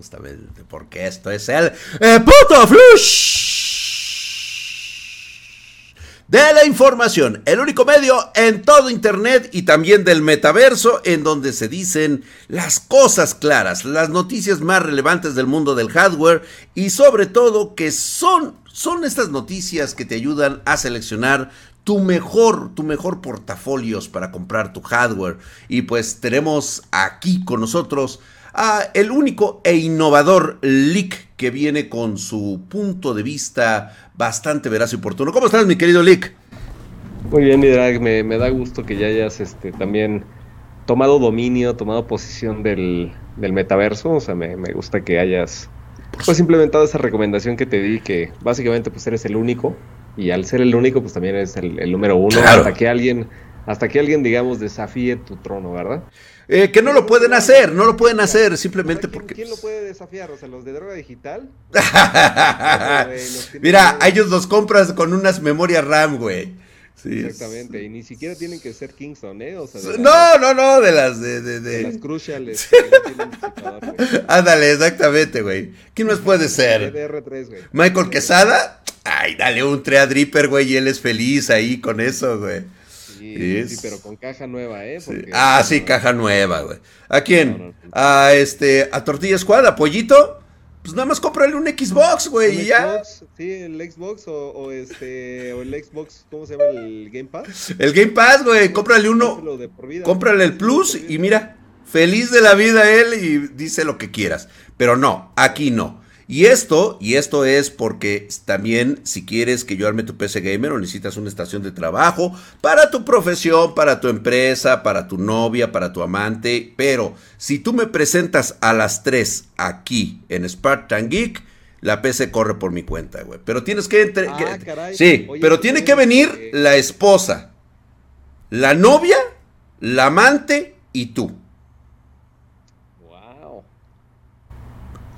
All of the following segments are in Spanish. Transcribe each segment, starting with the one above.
justamente, porque esto es el eh, puto flush de la información, el único medio en todo Internet y también del metaverso en donde se dicen las cosas claras, las noticias más relevantes del mundo del hardware y sobre todo que son, son estas noticias que te ayudan a seleccionar tu mejor, tu mejor portafolios para comprar tu hardware. Y pues tenemos aquí con nosotros a el único e innovador Lick que viene con su punto de vista bastante veraz y oportuno. ¿Cómo estás, mi querido Lick? Muy bien, mi drag, me, da gusto que ya hayas este, también tomado dominio, tomado posición del, metaverso. O sea, me, gusta que hayas pues implementado esa recomendación que te di, que básicamente pues eres el único. Y al ser el único, pues también eres el, número uno. Hasta que alguien, hasta que alguien, digamos, desafíe tu trono, ¿verdad? Eh, que no lo pueden hacer, no lo pueden hacer simplemente porque... ¿Quién lo puede desafiar? O sea, los de droga digital. Mira, a ellos los compras con unas memorias RAM, güey. Exactamente, y ni siquiera tienen que ser Kingston, ¿eh? no, no, no, de las de, de, de... las cruciales. Ándale, exactamente, güey. ¿Quién más puede ser? Michael Quesada. Ay, dale un Treadripper, güey, y él es feliz ahí con eso, güey. Sí, pero con caja nueva, ¿eh? Ah, sí, caja nueva, güey. ¿A quién? a este, a Tortilla Squad, a Pollito. Pues nada más cómprale un Xbox, güey, y ya. Sí, el Xbox o, este, o el Xbox, ¿cómo se llama? El Game Pass. El Game Pass, güey, cómprale uno. Cómprale el Plus y mira, feliz de la vida él y dice lo que quieras. Pero no, aquí no. Y esto, y esto es porque también si quieres que yo arme tu PC gamer o necesitas una estación de trabajo para tu profesión, para tu empresa, para tu novia, para tu amante, pero si tú me presentas a las 3 aquí en Spartan Geek, la PC corre por mi cuenta, güey. Pero tienes que... Ah, sí, pero tiene que venir la esposa, la novia, la amante y tú.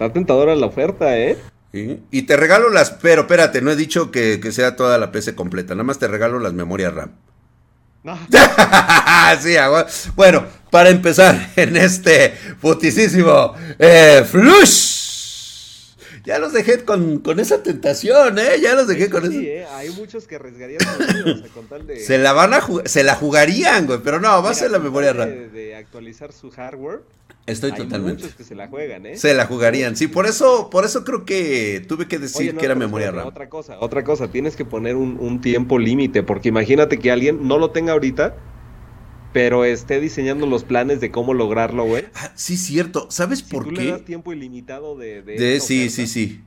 Está tentadora la oferta, ¿eh? Y te regalo las, pero espérate, no he dicho que, sea toda la PC completa, nada más te regalo las memorias RAM. No. sí, bueno, para empezar en este putisísimo eh, flush. Ya los dejé con, esa tentación, ¿eh? Ya los dejé con eso. Sí, ¿eh? Hay muchos que arriesgarían con tal de... Se la van a se la jugarían, güey, pero no, va a ser la memoria RAM. de actualizar su hardware Estoy totalmente. Muchos que se la juegan, ¿eh? Se la jugarían, sí, por eso, por eso creo que tuve que decir que era memoria RAM. Otra cosa, otra cosa, tienes que poner un, tiempo límite, porque imagínate que alguien no lo tenga ahorita, pero esté diseñando los planes de cómo lograrlo, güey. Ah, sí, cierto. ¿Sabes por tú qué? Le das tiempo ilimitado de. de, sí, sí, sí.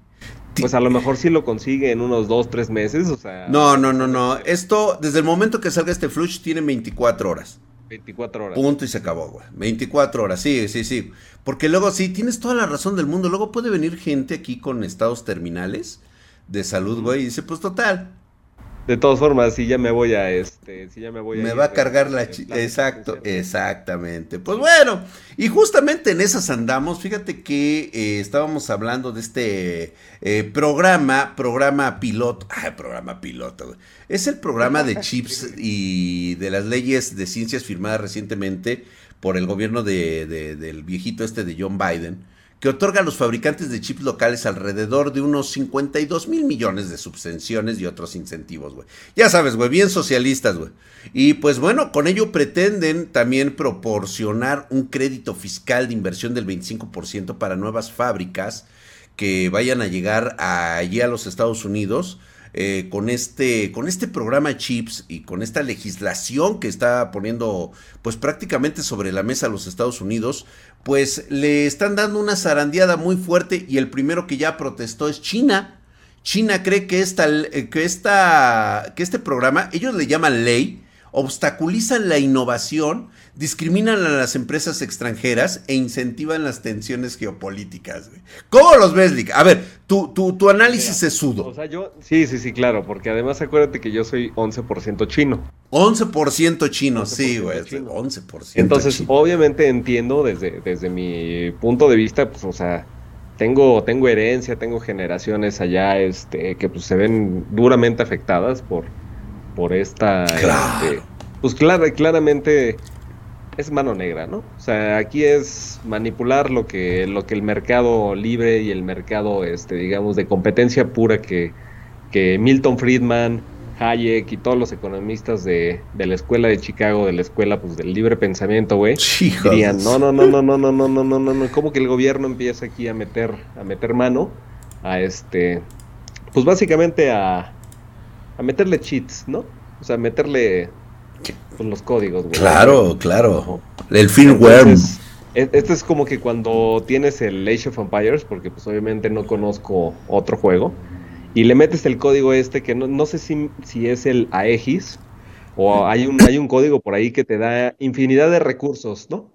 Pues a lo mejor sí lo consigue en unos dos, tres meses, o sea. No, no, no, no. Esto, desde el momento que salga este flush, tiene 24 horas. 24 horas. Punto y se acabó, güey. 24 horas, sí, sí, sí. Porque luego, sí, tienes toda la razón del mundo. Luego puede venir gente aquí con estados terminales de salud, güey, y dice, pues total, de todas formas, si ya me voy a este, si ya me voy a Me va a cargar la exacto, exactamente. Pues bueno, y justamente en esas andamos. Fíjate que eh, estábamos hablando de este eh, programa, programa piloto, ah, programa piloto. Es el programa de chips y de las leyes de ciencias firmadas recientemente por el gobierno de, del viejito este de John Biden que otorga a los fabricantes de chips locales alrededor de unos 52 mil millones de subvenciones y otros incentivos, güey. Ya sabes, güey, bien socialistas, güey. Y pues bueno, con ello pretenden también proporcionar un crédito fiscal de inversión del 25% para nuevas fábricas que vayan a llegar allí a los Estados Unidos eh, con, este, con este programa Chips y con esta legislación que está poniendo pues prácticamente sobre la mesa los Estados Unidos, pues le están dando una zarandeada muy fuerte y el primero que ya protestó es China. China cree que, esta, eh, que, esta, que este programa, ellos le llaman ley, obstaculizan la innovación, discriminan a las empresas extranjeras e incentivan las tensiones geopolíticas. ¿Cómo los ves, Lick? A ver, tu, tu, análisis es sudo. O sea, yo, sí, sí, sí, claro, porque además acuérdate que yo soy 11% chino. 11% chino, sí, güey, 11%. Entonces, obviamente entiendo desde, desde mi punto de vista, pues, o sea, tengo, tengo herencia, tengo generaciones allá este, que pues, se ven duramente afectadas por, por esta... Claro. Este, pues claro, claramente es mano negra, ¿no? O sea, aquí es manipular lo que, lo que el mercado libre y el mercado, este, digamos, de competencia pura que, que Milton Friedman, Hayek y todos los economistas de, de, la escuela de Chicago, de la escuela pues del libre pensamiento, güey, dirían, no, no, no, no, no, no, no, no, no, no, no, ¿cómo que el gobierno empieza aquí a meter, a meter mano a este, pues básicamente a, a meterle cheats, ¿no? O sea, meterle pues, los códigos, güey. Claro, claro. El firmware. Este es como que cuando tienes el Age of Empires, porque pues obviamente no conozco otro juego, y le metes el código este que no, no sé si, si es el Aegis, o hay un, hay un código por ahí que te da infinidad de recursos, ¿no?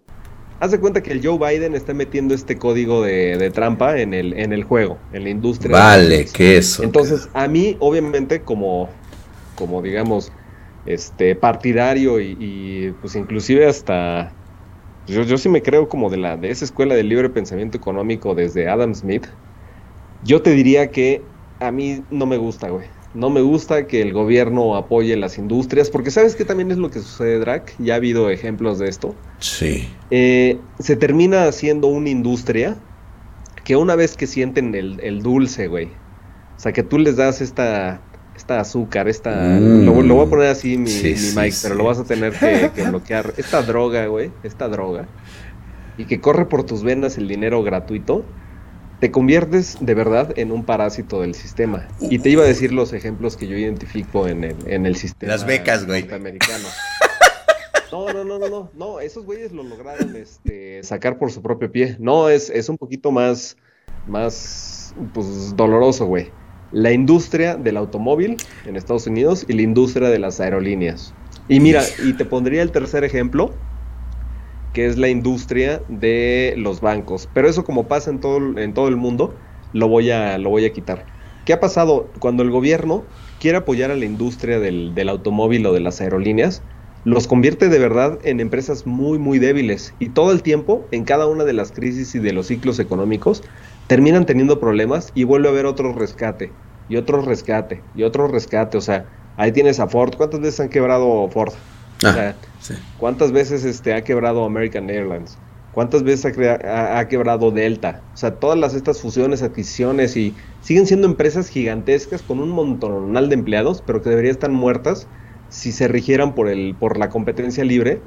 Haz de cuenta que el Joe Biden está metiendo este código de, trampa en el, en el juego, en la industria. Vale, que eso. Entonces, a mí, obviamente, como, como digamos, este partidario y, pues inclusive hasta yo, yo sí me creo como de la de esa escuela del libre pensamiento económico desde Adam Smith. Yo te diría que a mí no me gusta, güey. No me gusta que el gobierno apoye las industrias, porque sabes que también es lo que sucede, Drac. Ya ha habido ejemplos de esto. Sí. Eh, se termina haciendo una industria que una vez que sienten el, el dulce, güey. O sea, que tú les das esta esta azúcar, esta... Mm. Lo, voy a poner así mi, mic, pero lo vas a tener que, bloquear. Esta droga, güey, esta droga, y que corre por tus venas el dinero gratuito, te conviertes de verdad en un parásito del sistema. Y te iba a decir los ejemplos que yo identifico en el, en el sistema. Las becas, güey. Americano. No, no, no, no, no, no, esos güeyes lo lograron este, sacar por su propio pie. No, es, es un poquito más, más, pues, doloroso, güey la industria del automóvil en Estados Unidos y la industria de las aerolíneas. Y mira, y te pondría el tercer ejemplo, que es la industria de los bancos. Pero eso como pasa en todo, en todo el mundo, lo voy, a, lo voy a quitar. ¿Qué ha pasado cuando el gobierno quiere apoyar a la industria del, del automóvil o de las aerolíneas? Los convierte de verdad en empresas muy, muy débiles. Y todo el tiempo, en cada una de las crisis y de los ciclos económicos, terminan teniendo problemas y vuelve a haber otro rescate, y otro rescate, y otro rescate. O sea, ahí tienes a Ford. ¿Cuántas veces han quebrado Ford? O ah, sea, ¿cuántas veces este, ha quebrado American Airlines? ¿Cuántas veces ha, quebrado Delta? O sea, todas las, estas fusiones, adquisiciones y siguen siendo empresas gigantescas con un montonal de empleados, pero que deberían estar muertas si se rigieran por, el, por la competencia libre.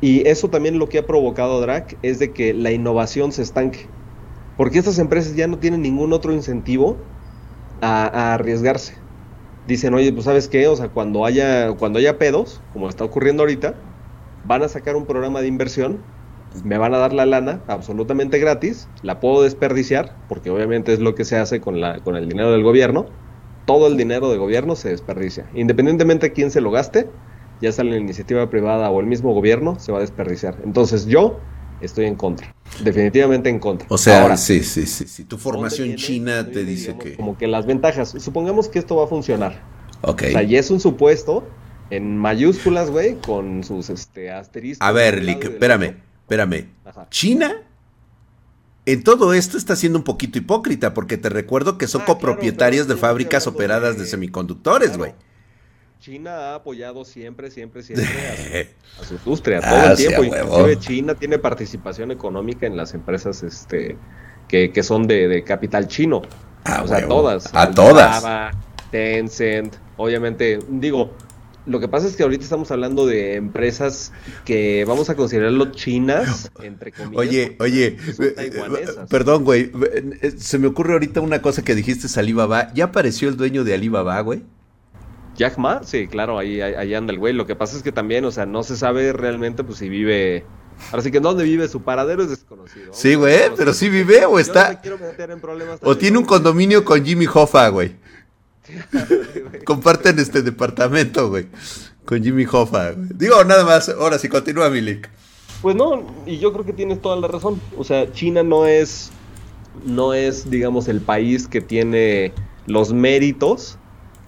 Y eso también lo que ha provocado DRAC es de que la innovación se estanque. Porque estas empresas ya no tienen ningún otro incentivo a, arriesgarse. Dicen, oye, pues sabes qué, o sea, cuando haya, cuando haya pedos, como está ocurriendo ahorita, van a sacar un programa de inversión, me van a dar la lana absolutamente gratis, la puedo desperdiciar, porque obviamente es lo que se hace con, la, con el dinero del gobierno, todo el dinero de gobierno se desperdicia. Independientemente de quién se lo gaste, ya sea la iniciativa privada o el mismo gobierno, se va a desperdiciar. Entonces yo estoy en contra. Definitivamente en contra. O sea, sí, sí, sí, sí. Tu formación china te dice que... Como que las ventajas. Supongamos que esto va a funcionar. Ok. O sea, y es un supuesto en mayúsculas, güey, con sus este, asteriscos. A ver, Lick, espérame, espérame. China en todo esto está siendo un poquito hipócrita porque te recuerdo que son ah, copropietarias de fábricas operadas de, semiconductores, güey. China ha apoyado siempre, siempre, siempre a su, industria, todo el ah, tiempo. Inclusive China tiene participación económica en las empresas este, que, son de, capital chino. Ah, o sea, todas. A todas. Tencent, obviamente, digo, lo que pasa es que ahorita estamos hablando de empresas que vamos a considerarlo chinas, entre comillas. Oye, oye, eh, eh, perdón, güey, eh, se me ocurre ahorita una cosa que dijiste, Alibaba. ¿Ya apareció el dueño de Alibaba, güey? Jack Ma, sí, claro, ahí, ahí, anda el güey. Lo que pasa es que también, o sea, no se sabe realmente pues si vive... Ahora sí que dónde vive su paradero es desconocido. Sí, güey, pero sí vive o está... o tiene un condominio con Jimmy Hoffa, güey. Comparten este departamento, güey. Con Jimmy Hoffa. Digo, nada más, ahora sí, continúa Milik. Pues no, y yo creo que tienes toda la razón. O sea, China no es, no es, digamos, el país que tiene los méritos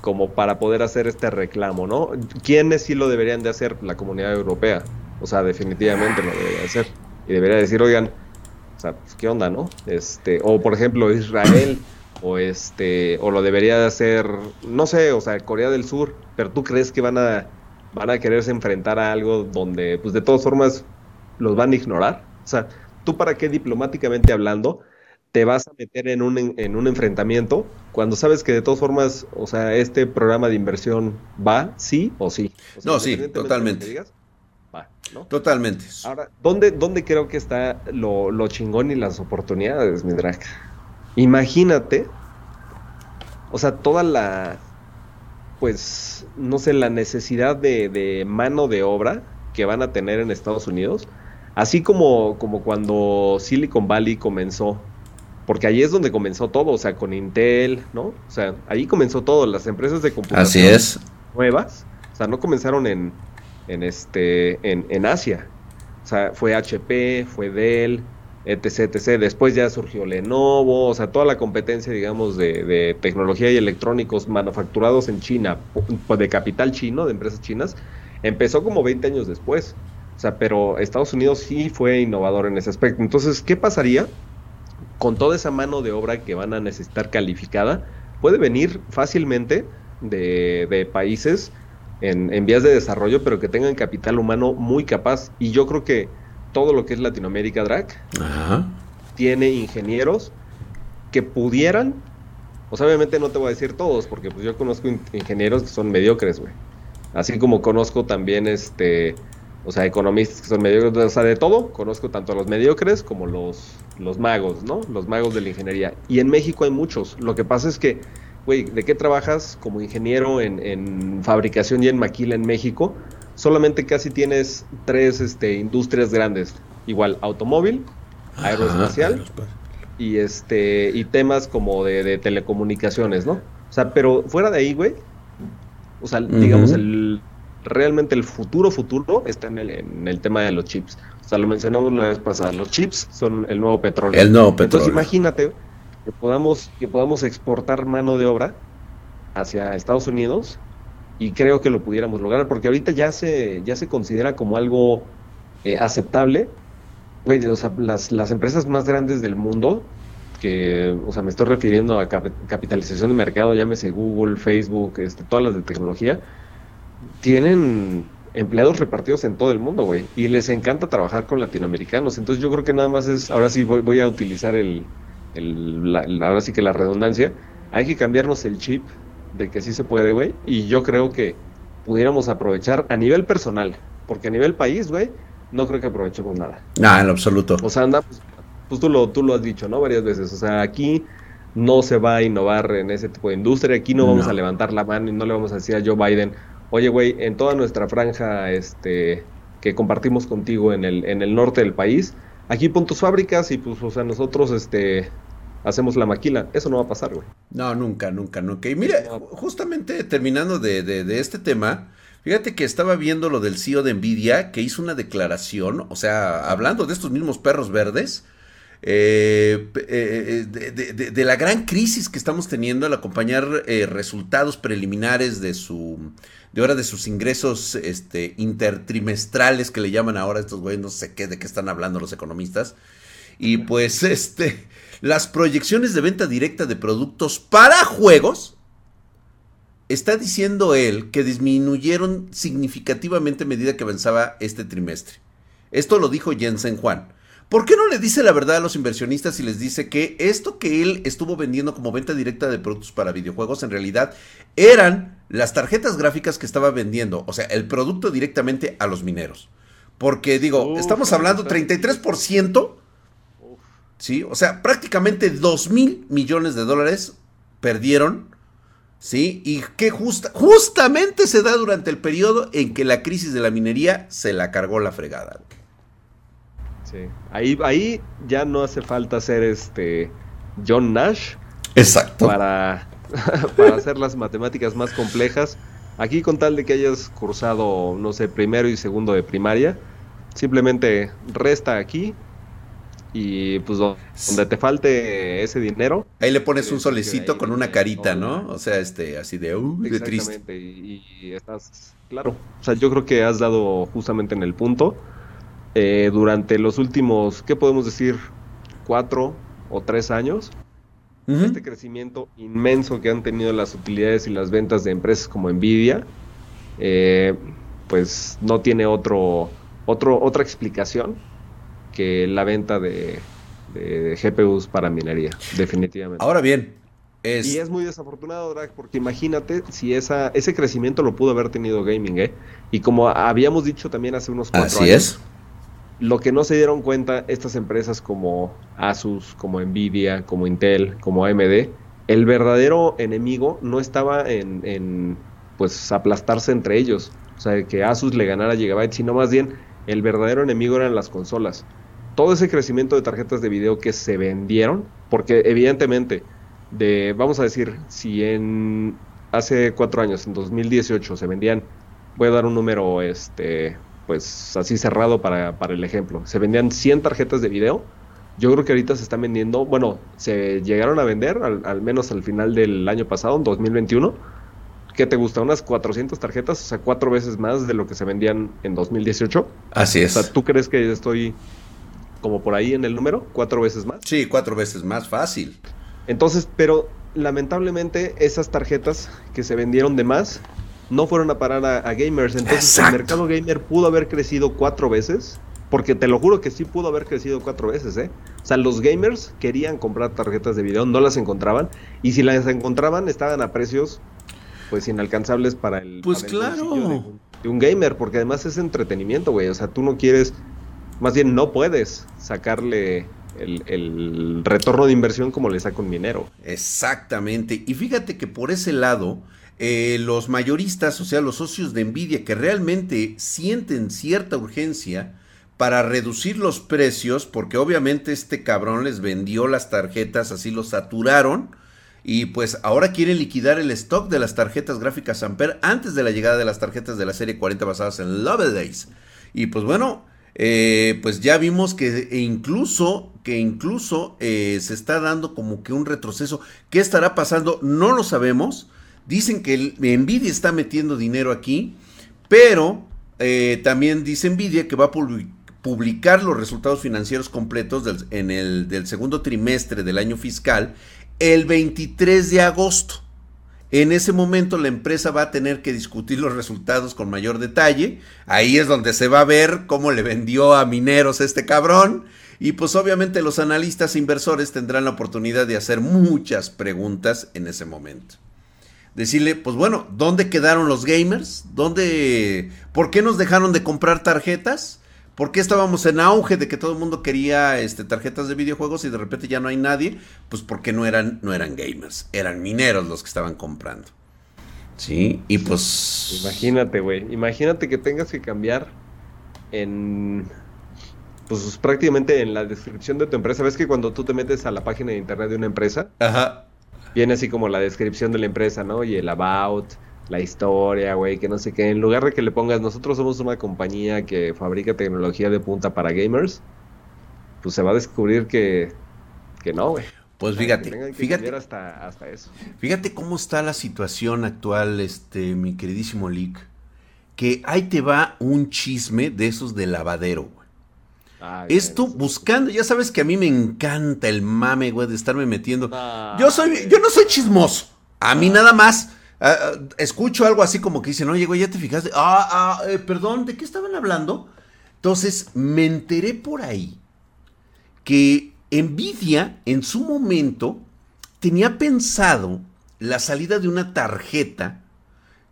como para poder hacer este reclamo, ¿no? ¿Quiénes sí lo deberían de hacer? La comunidad europea. O sea, definitivamente lo debería hacer. Y debería decir, oigan, o sea, pues, ¿qué onda, no? Este, o por ejemplo, Israel, o este, o lo debería de hacer, no sé, o sea, Corea del Sur, pero tú crees que van a, van a quererse enfrentar a algo donde, pues de todas formas, los van a ignorar. O sea, ¿tú para qué diplomáticamente hablando te vas a meter en un, en un enfrentamiento cuando sabes que de todas formas, o sea, este programa de inversión va sí o sí? no, sí, totalmente. va, ¿no? Totalmente. Ahora, ¿dónde, ¿dónde creo que está lo, lo chingón y las oportunidades, mi drag? Imagínate, o sea, toda la, pues, no sé, la necesidad de, de mano de obra que van a tener en Estados Unidos, así como, como cuando Silicon Valley comenzó porque ahí es donde comenzó todo, o sea, con Intel, ¿no? O sea, ahí comenzó todo, las empresas de computación Así es. nuevas, o sea, no comenzaron en, en este, en, en Asia, o sea, fue HP, fue Dell, etc, etc. Después ya surgió Lenovo, o sea, toda la competencia, digamos, de, de, tecnología y electrónicos manufacturados en China, de capital chino, de empresas chinas, empezó como 20 años después. O sea, pero Estados Unidos sí fue innovador en ese aspecto. Entonces, ¿qué pasaría con toda esa mano de obra que van a necesitar calificada, puede venir fácilmente de, países en, vías de desarrollo, pero que tengan capital humano muy capaz. Y yo creo que todo lo que es Latinoamérica, DRAC, tiene ingenieros que pudieran, pues obviamente no te voy a decir todos, porque pues yo conozco ingenieros que son mediocres, güey. Así como conozco también este o sea, economistas que son mediocres, o sea, de todo, conozco tanto a los mediocres como los, los magos, ¿no? Los magos de la ingeniería. Y en México hay muchos. Lo que pasa es que, güey, ¿de qué trabajas como ingeniero en, fabricación y en maquila en México? Solamente casi tienes tres este, industrias grandes. Igual, automóvil, aeroespacial y este y temas como de, telecomunicaciones, ¿no? O sea, pero fuera de ahí, güey, o sea, digamos, el realmente el futuro futuro está en el, en el tema de los chips. O sea, lo mencionamos la vez pasada, los chips son el nuevo petróleo. El nuevo petróleo. Entonces imagínate que podamos, que podamos exportar mano de obra hacia Estados Unidos y creo que lo pudiéramos lograr porque ahorita ya se, ya se considera como algo eh, aceptable. o sea, las, las empresas más grandes del mundo que, o sea, me estoy refiriendo a capitalización de mercado, llámese Google, Facebook, este, todas las de tecnología, tienen empleados repartidos en todo el mundo, güey, y les encanta trabajar con latinoamericanos. Entonces yo creo que nada más es, ahora sí voy, voy a utilizar el, el ahora sí que la redundancia, hay que cambiarnos el chip de que sí se puede, güey, y yo creo que pudiéramos aprovechar a nivel personal, porque a nivel país, güey, no creo que aprovechemos nada. Nada, en absoluto. O sea, anda, pues, pues, tú, lo, tú lo has dicho, ¿no? Varias veces, o sea, aquí no se va a innovar en ese tipo de industria, aquí no vamos a levantar la mano y no le vamos a decir a Joe Biden, oye, güey, en toda nuestra franja este, que compartimos contigo en el, en el norte del país, aquí pon tus fábricas y pues, o sea, nosotros este, hacemos la maquila. Eso no va a pasar, güey. No, nunca, nunca, nunca. Y mira, justamente terminando de, de, de, este tema, fíjate que estaba viendo lo del CEO de Nvidia, que hizo una declaración, o sea, hablando de estos mismos perros verdes, eh, eh, de, de, la gran crisis que estamos teniendo al acompañar eh, resultados preliminares de su de ahora de sus ingresos este, intertrimestrales que le llaman ahora estos güeyes, no sé qué, de qué están hablando los economistas. Y pues este, las proyecciones de venta directa de productos para juegos, está diciendo él que disminuyeron significativamente a medida que avanzaba este trimestre. Esto lo dijo Jensen Juan. ¿Por qué no le dice la verdad a los inversionistas y les dice que esto que él estuvo vendiendo como venta directa de productos para videojuegos en realidad eran las tarjetas gráficas que estaba vendiendo, o sea, el producto directamente a los mineros? Porque digo, estamos hablando 33%, ¿sí? O sea, prácticamente 2 mil millones de dólares perdieron, ¿sí? Y que justa, justamente se da durante el periodo en que la crisis de la minería se la cargó la fregada. Ahí, ahí ya no hace falta ser este John Nash. Exacto. Para, para hacer las matemáticas más complejas. Aquí con tal de que hayas cursado, no sé, primero y segundo de primaria, simplemente resta aquí y pues donde te falte ese dinero. Ahí le pones un solecito con una carita, ¿no? O sea, este, así de, uh, de triste. Y, y, estás, claro, o sea, yo creo que has dado justamente en el punto. Eh, durante los últimos, ¿qué podemos decir? Cuatro o tres años. Este crecimiento inmenso que han tenido las utilidades y las ventas de empresas como Nvidia, eh, pues no tiene otro, otro, otra explicación que la venta de, de GPUs para minería, definitivamente. Ahora bien, y es muy desafortunado, Drag, porque imagínate si esa, ese crecimiento lo pudo haber tenido gaming, ¿eh? Y como habíamos dicho también hace unos cuatro Así es. Lo que no se dieron cuenta estas empresas como Asus, como Nvidia, como Intel, como AMD, el verdadero enemigo no estaba en, en pues aplastarse entre ellos. O sea, que Asus le ganara a Gigabyte, sino más bien el verdadero enemigo eran las consolas. Todo ese crecimiento de tarjetas de video que se vendieron, porque evidentemente de, vamos a decir, si en hace cuatro años, en 2018, se vendían, voy a dar un número, este, pues así cerrado para, para el ejemplo, se vendían 100 tarjetas de video, yo creo que ahorita se están vendiendo, bueno, se llegaron a vender, al, menos al final del año pasado, en 2021, ¿qué te gusta? Unas 400 tarjetas, o sea, cuatro veces más de lo que se vendían en 2018. Así es. O sea, ¿tú crees que estoy como por ahí en el número? ¿Cuatro veces más? Sí, cuatro veces más fácil. Entonces, pero lamentablemente esas tarjetas que se vendieron de más no fueron a parar a, gamers. Entonces el mercado gamer pudo haber crecido cuatro veces. Porque te lo juro que sí pudo haber crecido cuatro veces, ¿eh? O sea, los gamers querían comprar tarjetas de video, no las encontraban. Y si las encontraban, estaban a precios, pues, inalcanzables para el... Pues claro. de, un gamer, porque además es entretenimiento, güey. O sea, tú no quieres, más bien no puedes sacarle el, retorno de inversión como le saca un minero. Exactamente. Y fíjate que por ese lado, eh, los mayoristas, o sea, los socios de Nvidia que realmente sienten cierta urgencia para reducir los precios, porque obviamente este cabrón les vendió las tarjetas, así los saturaron. Y pues ahora quieren liquidar el stock de las tarjetas gráficas Ampere antes de la llegada de las tarjetas de la serie 40 basadas en Days. Y pues bueno, eh, pues ya vimos que e incluso, que incluso eh, se está dando como que un retroceso. ¿Qué estará pasando? No lo sabemos. Dicen que Nvidia está metiendo dinero aquí, pero eh, también dice Nvidia que va a publicar los resultados financieros completos del, en el, del segundo trimestre del año fiscal el 23 de agosto. En ese momento la empresa va a tener que discutir los resultados con mayor detalle. Ahí es donde se va a ver cómo le vendió a mineros este cabrón. Y pues obviamente los analistas e inversores tendrán la oportunidad de hacer muchas preguntas en ese momento. Decirle, pues bueno, ¿dónde quedaron los gamers? ¿Dónde, ¿Por qué nos dejaron de comprar tarjetas? ¿Por qué estábamos en auge de que todo el mundo quería este, tarjetas de videojuegos y de repente ya no hay nadie? Pues porque no eran, no eran gamers, eran mineros los que estaban comprando. Sí, y pues... Imagínate, güey, imagínate que tengas que cambiar en... Pues prácticamente en la descripción de tu empresa. ¿Ves que cuando tú te metes a la página de internet de una empresa? Ajá. Viene así como la descripción de la empresa, ¿no? Y el about, la historia, güey, que no sé qué. En lugar de que le pongas, nosotros somos una compañía que fabrica tecnología de punta para gamers, pues se va a descubrir que, que no, güey. Pues fíjate, fíjate, hasta, hasta eso. fíjate cómo está la situación actual, este, mi queridísimo Lick, que ahí te va un chisme de esos de lavadero, güey. Esto buscando, ya sabes que a mí me encanta el mame, güey, de estarme metiendo. Yo soy, yo no soy chismoso. A mí nada más Ah, ah, escucho algo así como que dicen, oye, güey, ya te fijaste. Ah, ah, eh, perdón, ¿de qué estaban hablando? Entonces me enteré por ahí que Nvidia en su momento tenía pensado la salida de una tarjeta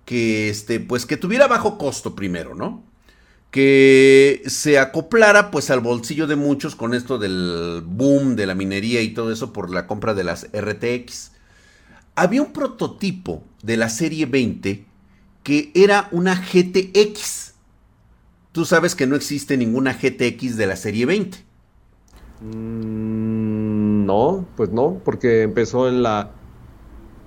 que, este, pues, que tuviera bajo costo primero, ¿no? Que se acoplara pues al bolsillo de muchos con esto del boom de la minería y todo eso por la compra de las RTX. Había un prototipo de la serie 20 que era una GTX. Tú sabes que no existe ninguna GTX de la serie 20. Mm, no, pues no, porque empezó en la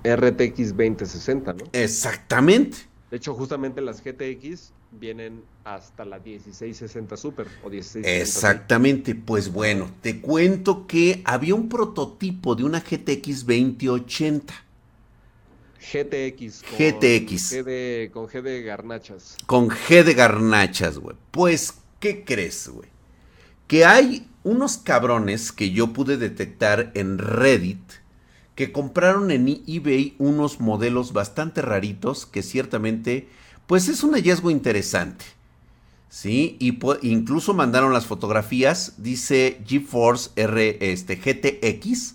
RTX 2060, ¿no? Exactamente. De hecho, justamente las GTX vienen hasta la 1660 Super o 1660 Exactamente, pues bueno, te cuento que había un prototipo de una GTX 2080 GTX. Con GTX. G de, con G de garnachas. Con G de garnachas, güey. Pues, ¿qué crees, güey? Que hay unos cabrones que yo pude detectar en Reddit que compraron en eBay unos modelos bastante raritos que ciertamente, pues es un hallazgo interesante. Sí, y incluso mandaron las fotografías, dice GeForce R este, GTX.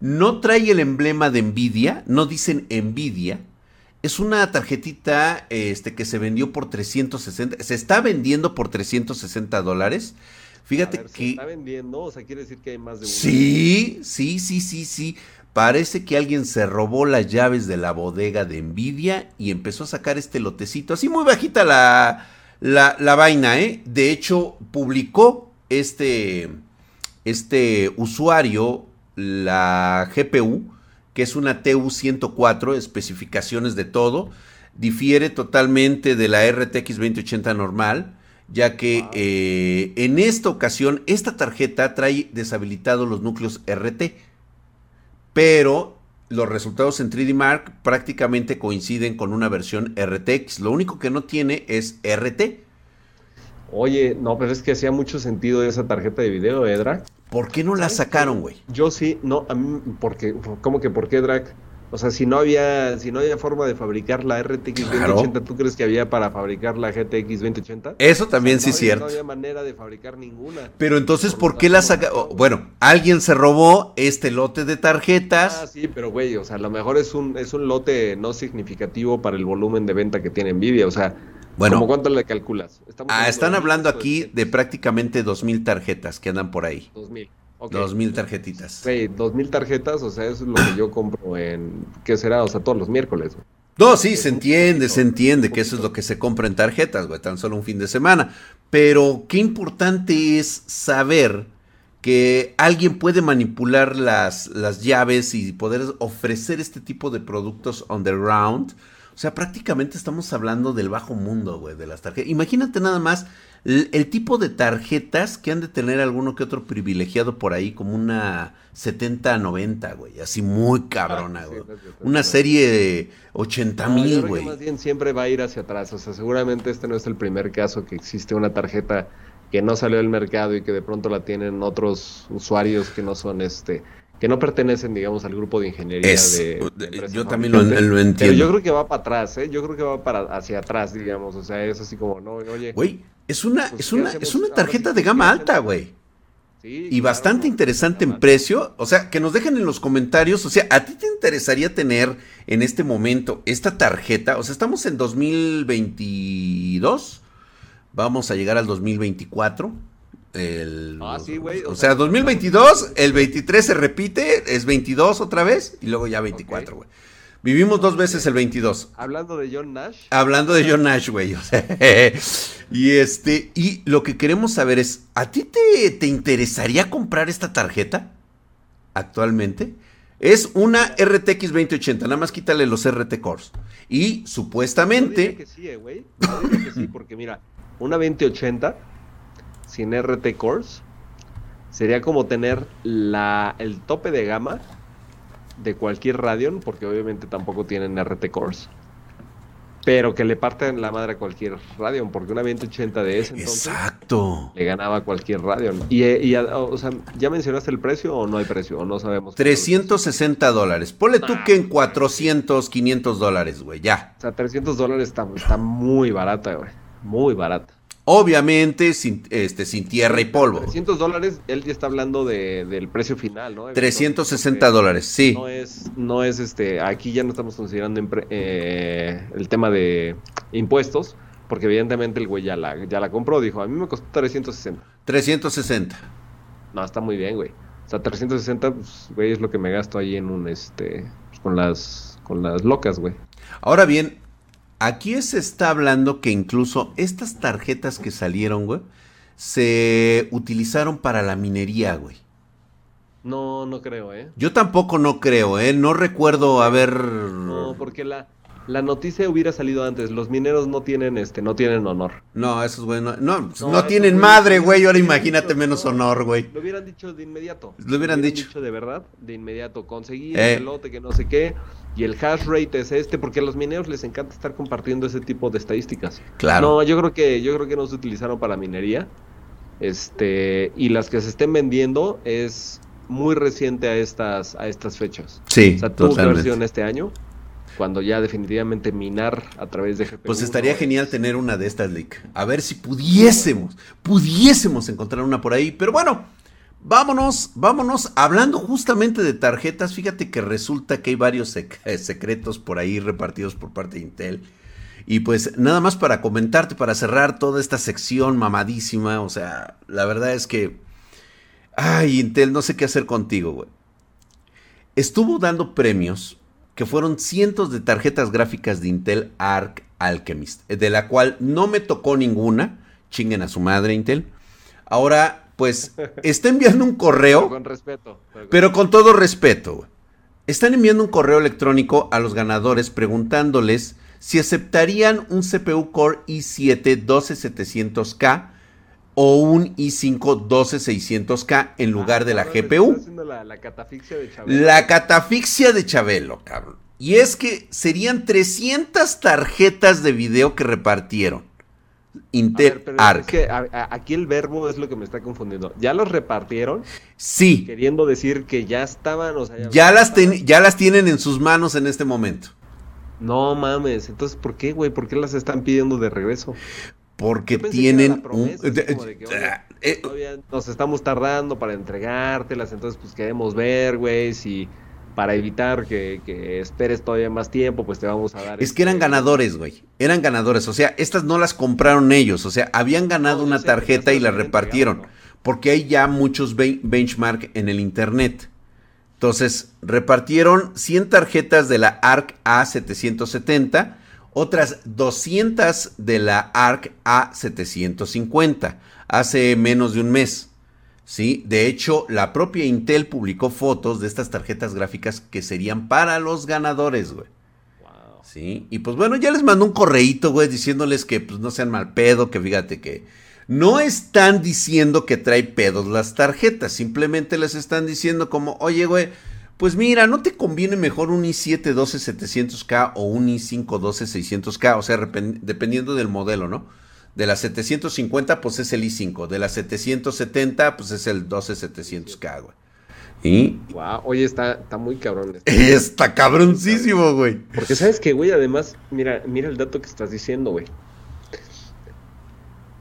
No trae el emblema de Nvidia, no dicen Nvidia. Es una tarjetita este, que se vendió por 360, se está vendiendo por 360 dólares. Fíjate que... ¿Se está vendiendo? O sea, quiere decir que hay más de uno. Sí, sí, sí, sí, sí. Parece que alguien se robó las llaves de la bodega de Nvidia y empezó a sacar este lotecito. Así muy bajita la, la, vaina, ¿eh? De hecho, publicó este, este usuario la GPU, que es una TU104, especificaciones de todo. Difiere totalmente de la RTX 2080 normal ya que eh, en esta ocasión esta tarjeta trae deshabilitados los núcleos RT pero los resultados en 3D Mark prácticamente coinciden con una versión RTX. Lo único que no tiene es RT. Oye, no, pero es que hacía mucho sentido esa tarjeta de video, ¿eh, ¿Por qué no la sacaron, güey? Yo sí, no, a mí, porque, ¿cómo que por qué, Drag? O sea, si no había, si no había forma de fabricar la RTX 2080, ¿tú crees que había para fabricar la GTX 2080? Eso también sí es cierto. No había manera de fabricar ninguna. Pero entonces, ¿por, qué la saca? bueno, alguien se robó este lote de tarjetas. Ah, sí, pero güey, o sea, a lo mejor es un, es un lote no significativo para el volumen de venta que tiene Nvidia, o sea, bueno, ¿cómo cuánto le calculas? ah, están hablando aquí de, de prácticamente 2000 tarjetas que andan por ahí. 2000. Dos mil tarjetitas. Sí, dos mil tarjetas, o sea, eso es lo que yo compro en, ¿qué será? O sea, todos los miércoles. No, sí, se entiende, se entiende que eso es lo que se compra en tarjetas, güey, tan solo un fin de semana. Pero qué importante es saber que alguien puede manipular las, las llaves y poder ofrecer este tipo de productos on the round. O sea, prácticamente estamos hablando del bajo mundo, güey, de las tarjetas. Imagínate nada más el, tipo de tarjetas que han de tener alguno que otro privilegiado por ahí, como una 70-90, güey, así muy cabrona, ah, güey. una serie de 80 mil, güey. más bien siempre va a ir hacia atrás, o sea, seguramente este no es el primer caso que existe una tarjeta que no salió del mercado y que de pronto la tienen otros usuarios que no son este que no pertenecen, digamos, al grupo de ingeniería de, Yo también lo, entiendo. Pero yo creo que va para atrás, ¿eh? Yo creo que va para hacia atrás, digamos. O sea, es así como, no, oye. Güey, es una, pues, es una, es una tarjeta de gama alta, güey. y bastante interesante en precio. O sea, que nos dejen en los comentarios. O sea, ¿a ti te interesaría tener en este momento esta tarjeta? O sea, estamos en 2022. Vamos a llegar al 2024. El, ah, sí, güey. O, sea, 2022, el 23 se repite, es 22 otra vez y luego ya 24, güey. Vivimos dos veces el 22. Hablando de John Nash. Hablando de John Nash, güey. y este, y lo que queremos saber es, ¿a ti te, te interesaría comprar esta tarjeta actualmente? Es una RTX 2080, nada más quítale los RT Cores. Y supuestamente... Yo que sí, eh, güey. que sí, porque mira, una 2080 sin RT Cores sería como tener la, el tope de gama de cualquier Radeon, porque obviamente tampoco tienen RT Cores. Pero que le parten la madre a cualquier Radeon, porque una 2080 de ese entonces Exacto. le ganaba a cualquier Radeon. Y, y o sea, ¿ya mencionaste el precio o no hay precio? ¿O no sabemos? 360 dólares. Ponle tú que en 400, 500 dólares, güey, ya. O sea, 300 dólares está, está muy barata, güey. Muy barata. Obviamente sin, este, sin tierra y polvo. 300 dólares, él ya está hablando de, del precio final, ¿no? 360 dólares, sí. No es, no es este, aquí ya no estamos considerando eh, el tema de impuestos, porque evidentemente el güey ya la, ya la compró, dijo, a mí me costó 360. 360. No, está muy bien, güey. O sea, 360, pues, güey, es lo que me gasto ahí en un, este, pues, con las, con las locas, güey. Ahora bien, Aquí se está hablando que incluso estas tarjetas que salieron, güey, se utilizaron para la minería, güey. No, no creo, ¿eh? Yo tampoco no creo, ¿eh? No recuerdo haber... No, porque la, la noticia hubiera salido antes. Los mineros no tienen, este, no tienen honor. No, esos güey no, no, no, tienen madre, güey. Ahora imagínate menos honor, güey. Lo hubieran dicho de inmediato. Lo hubieran, dicho. de verdad, de inmediato. Conseguí el lote que no sé qué. Y el hash rate es este, porque a los mineros les encanta estar compartiendo ese tipo de estadísticas. Claro. No, yo creo que, yo creo que no se utilizaron para minería. Este, y las que se estén vendiendo es muy reciente a estas, a estas fechas. Sí, o sea, tuvo versión este año cuando ya definitivamente minar a través de GPU. Pues estaría genial tener una de estas, Lick. A ver si pudiésemos, pudiésemos encontrar una por ahí. Pero bueno, vámonos, vámonos. Hablando justamente de tarjetas, fíjate que resulta que hay varios eh, secretos por ahí repartidos por parte de Intel. Y pues nada más para comentarte, para cerrar toda esta sección mamadísima. O sea, la verdad es que... Ay, Intel, no sé qué hacer contigo, güey. Estuvo dando premios que fueron cientos de tarjetas gráficas de Intel Arc Alchemist, de la cual no me tocó ninguna. Chinguen a su madre, Intel. Ahora, pues, está enviando un correo. Pero con respeto. Pero con, todo respeto. Están enviando un correo electrónico a los ganadores preguntándoles si aceptarían un CPU Core i7 12700K o un i5 12600K en lugar de la GPU. La, la, catafixia de Chabelo. La catafixia de Chabelo, cabrón. Y es que serían 300 tarjetas de video que repartieron. Intel Arc. Es que aquí el verbo es lo que me está confundiendo. ¿Ya los repartieron? Sí. Queriendo decir que ya estaban, o sea, ya, ya las, ya las tienen en sus manos en este momento. No mames, entonces ¿por qué, güey? ¿Por qué las están pidiendo de regreso? porque tienen un... Eh, nos estamos tardando para entregártelas, entonces pues queremos ver, güey, si para evitar que, esperes todavía más tiempo, pues te vamos a dar... Es que eran este ganadores, güey, eran ganadores, o sea, estas no las compraron ellos, o sea, habían ganado una tarjeta y la repartieron, porque hay ya muchos benchmark en el Internet. Entonces, repartieron 100 tarjetas de la ARC A770 otras 200 de la ARC A750 hace menos de un mes. ¿Sí? De hecho, la propia Intel publicó fotos de estas tarjetas gráficas que serían para los ganadores, güey. ¿Sí? Y pues bueno, ya les mandó un correíto, güey, diciéndoles que pues no sean mal pedo, que fíjate que no están diciendo que trae pedos las tarjetas, simplemente les están diciendo como, oye, güey, pues mira, ¿no te conviene mejor un i7 12700K o un i5 12600K? O sea, dependiendo del modelo, ¿no? De la 750, pues es el i5. De la 770, pues es el 12700K, güey. ¿Y? Wow, oye, está, está muy cabrón. Está cabroncísimo, güey. Porque sabes que, güey, además, mira, mira el dato que estás diciendo, güey.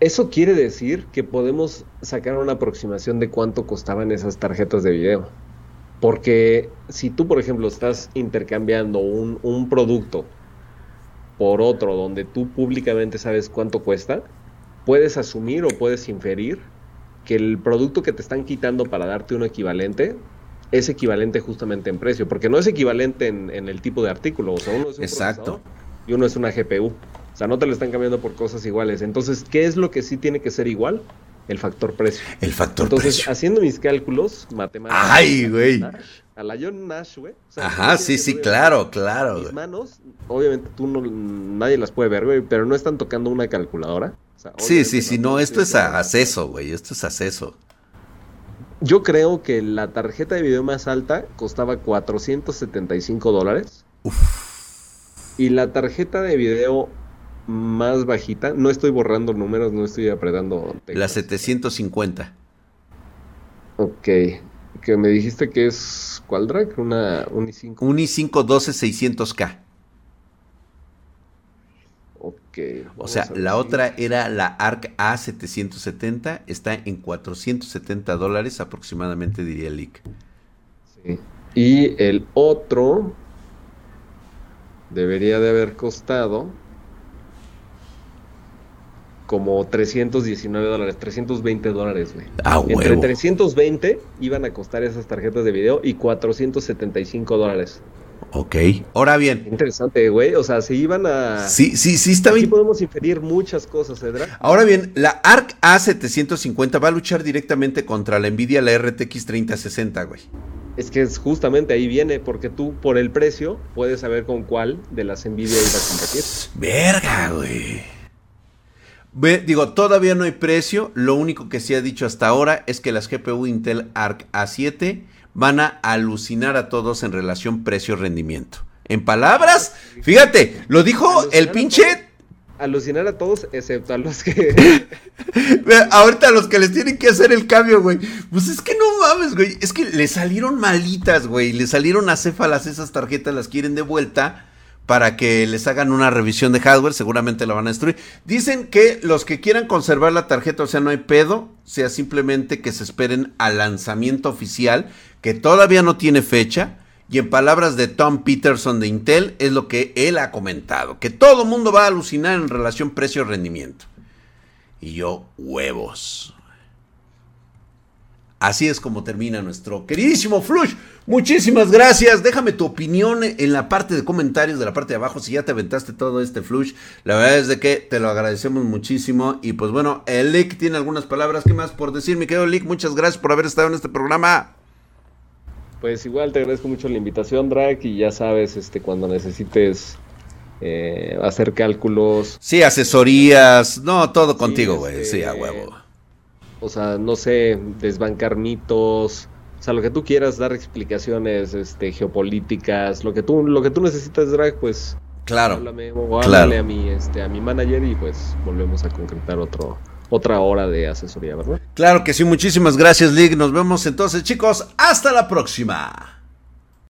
Eso quiere decir que podemos sacar una aproximación de cuánto costaban esas tarjetas de video. Porque si tú, por ejemplo, estás intercambiando un, producto por otro donde tú públicamente sabes cuánto cuesta, puedes asumir o puedes inferir que el producto que te están quitando para darte un equivalente es equivalente justamente en precio, porque no es equivalente en, el tipo de artículo, o sea, uno es un Exacto. y uno es una GPU. O sea, no te lo están cambiando por cosas iguales. Entonces, ¿qué es lo que sí tiene que ser igual? El factor precio. El factor Entonces, haciendo mis cálculos matemáticos. ¡Ay, güey! A la John Nash, güey. Ajá, sí, sí, claro, claro. Mis manos, obviamente tú no, nadie las puede ver, güey, pero no están tocando una calculadora. sí, sí, sí, no, esto es acceso, güey, esto es acceso. Yo creo que la tarjeta de video más alta costaba 475 dólares. Uf. Y la tarjeta de video más bajita. No estoy borrando números, no estoy apretando. La 750. Ok. Que me dijiste que es. ¿Cuál drag? Una un i5. Un i5 12600K. Ok. O sea, la otra era la ARC A770. Está en 470 dólares aproximadamente, diría el leak. Sí. Y el otro debería de haber costado como 319 dólares, 320 dólares, güey. Ah, Entre 320 iban a costar esas tarjetas de video y 475 dólares. Ok, ahora bien. Interesante, güey. O sea, se iban a. Sí, sí, sí, está bien. Aquí podemos inferir muchas cosas, Edra. Ahora bien, la ARC A750 va a luchar directamente contra la Nvidia, la RTX 3060, güey. Es que es justamente ahí viene, porque tú por el precio puedes saber con cuál de las Nvidia iba a competir. Verga, güey digo, todavía no hay precio. Lo único que se ha dicho hasta ahora es que las GPU Intel Arc A7 van a alucinar a todos en relación precio-rendimiento. En palabras, fíjate, lo dijo el pinche. alucinar a todos, excepto a los que. Ahorita a los que les tienen que hacer el cambio, güey. Pues es que no mames, güey. Es que le salieron malitas, güey. Le salieron acéfalas esas tarjetas, las quieren de vuelta para que les hagan una revisión de hardware, seguramente la van a destruir. Dicen que los que quieran conservar la tarjeta, o sea, no hay pedo, sea simplemente que se esperen al lanzamiento oficial, que todavía no tiene fecha. Y en palabras de Tom Peterson de Intel, es lo que él ha comentado, que todo el mundo va a alucinar en relación precio-rendimiento. Y yo, huevos. Así es como termina nuestro queridísimo Flush. Muchísimas gracias. Déjame tu opinión en la parte de comentarios de la parte de abajo si ya te aventaste todo este Flush. La verdad es de que te lo agradecemos muchísimo. Y pues bueno, el Lick tiene algunas palabras. ¿Qué más por decir, mi querido Lick? Muchas gracias por haber estado en este programa. Pues igual te agradezco mucho la invitación, Drake. Y ya sabes, este, cuando necesites eh, hacer cálculos. Sí, asesorías. No, todo contigo, güey. sí, a este, huevo o sea, no sé, desbancar mitos, o sea, lo que tú quieras, dar explicaciones este, geopolíticas, lo que tú, lo que tú necesitas, Drag, pues claro, háblame o háblale a mi, este, a mi manager y pues volvemos a concretar otro, otra hora de asesoría, ¿verdad? Claro que sí, muchísimas gracias, Lig. Nos vemos entonces, chicos. Hasta la próxima.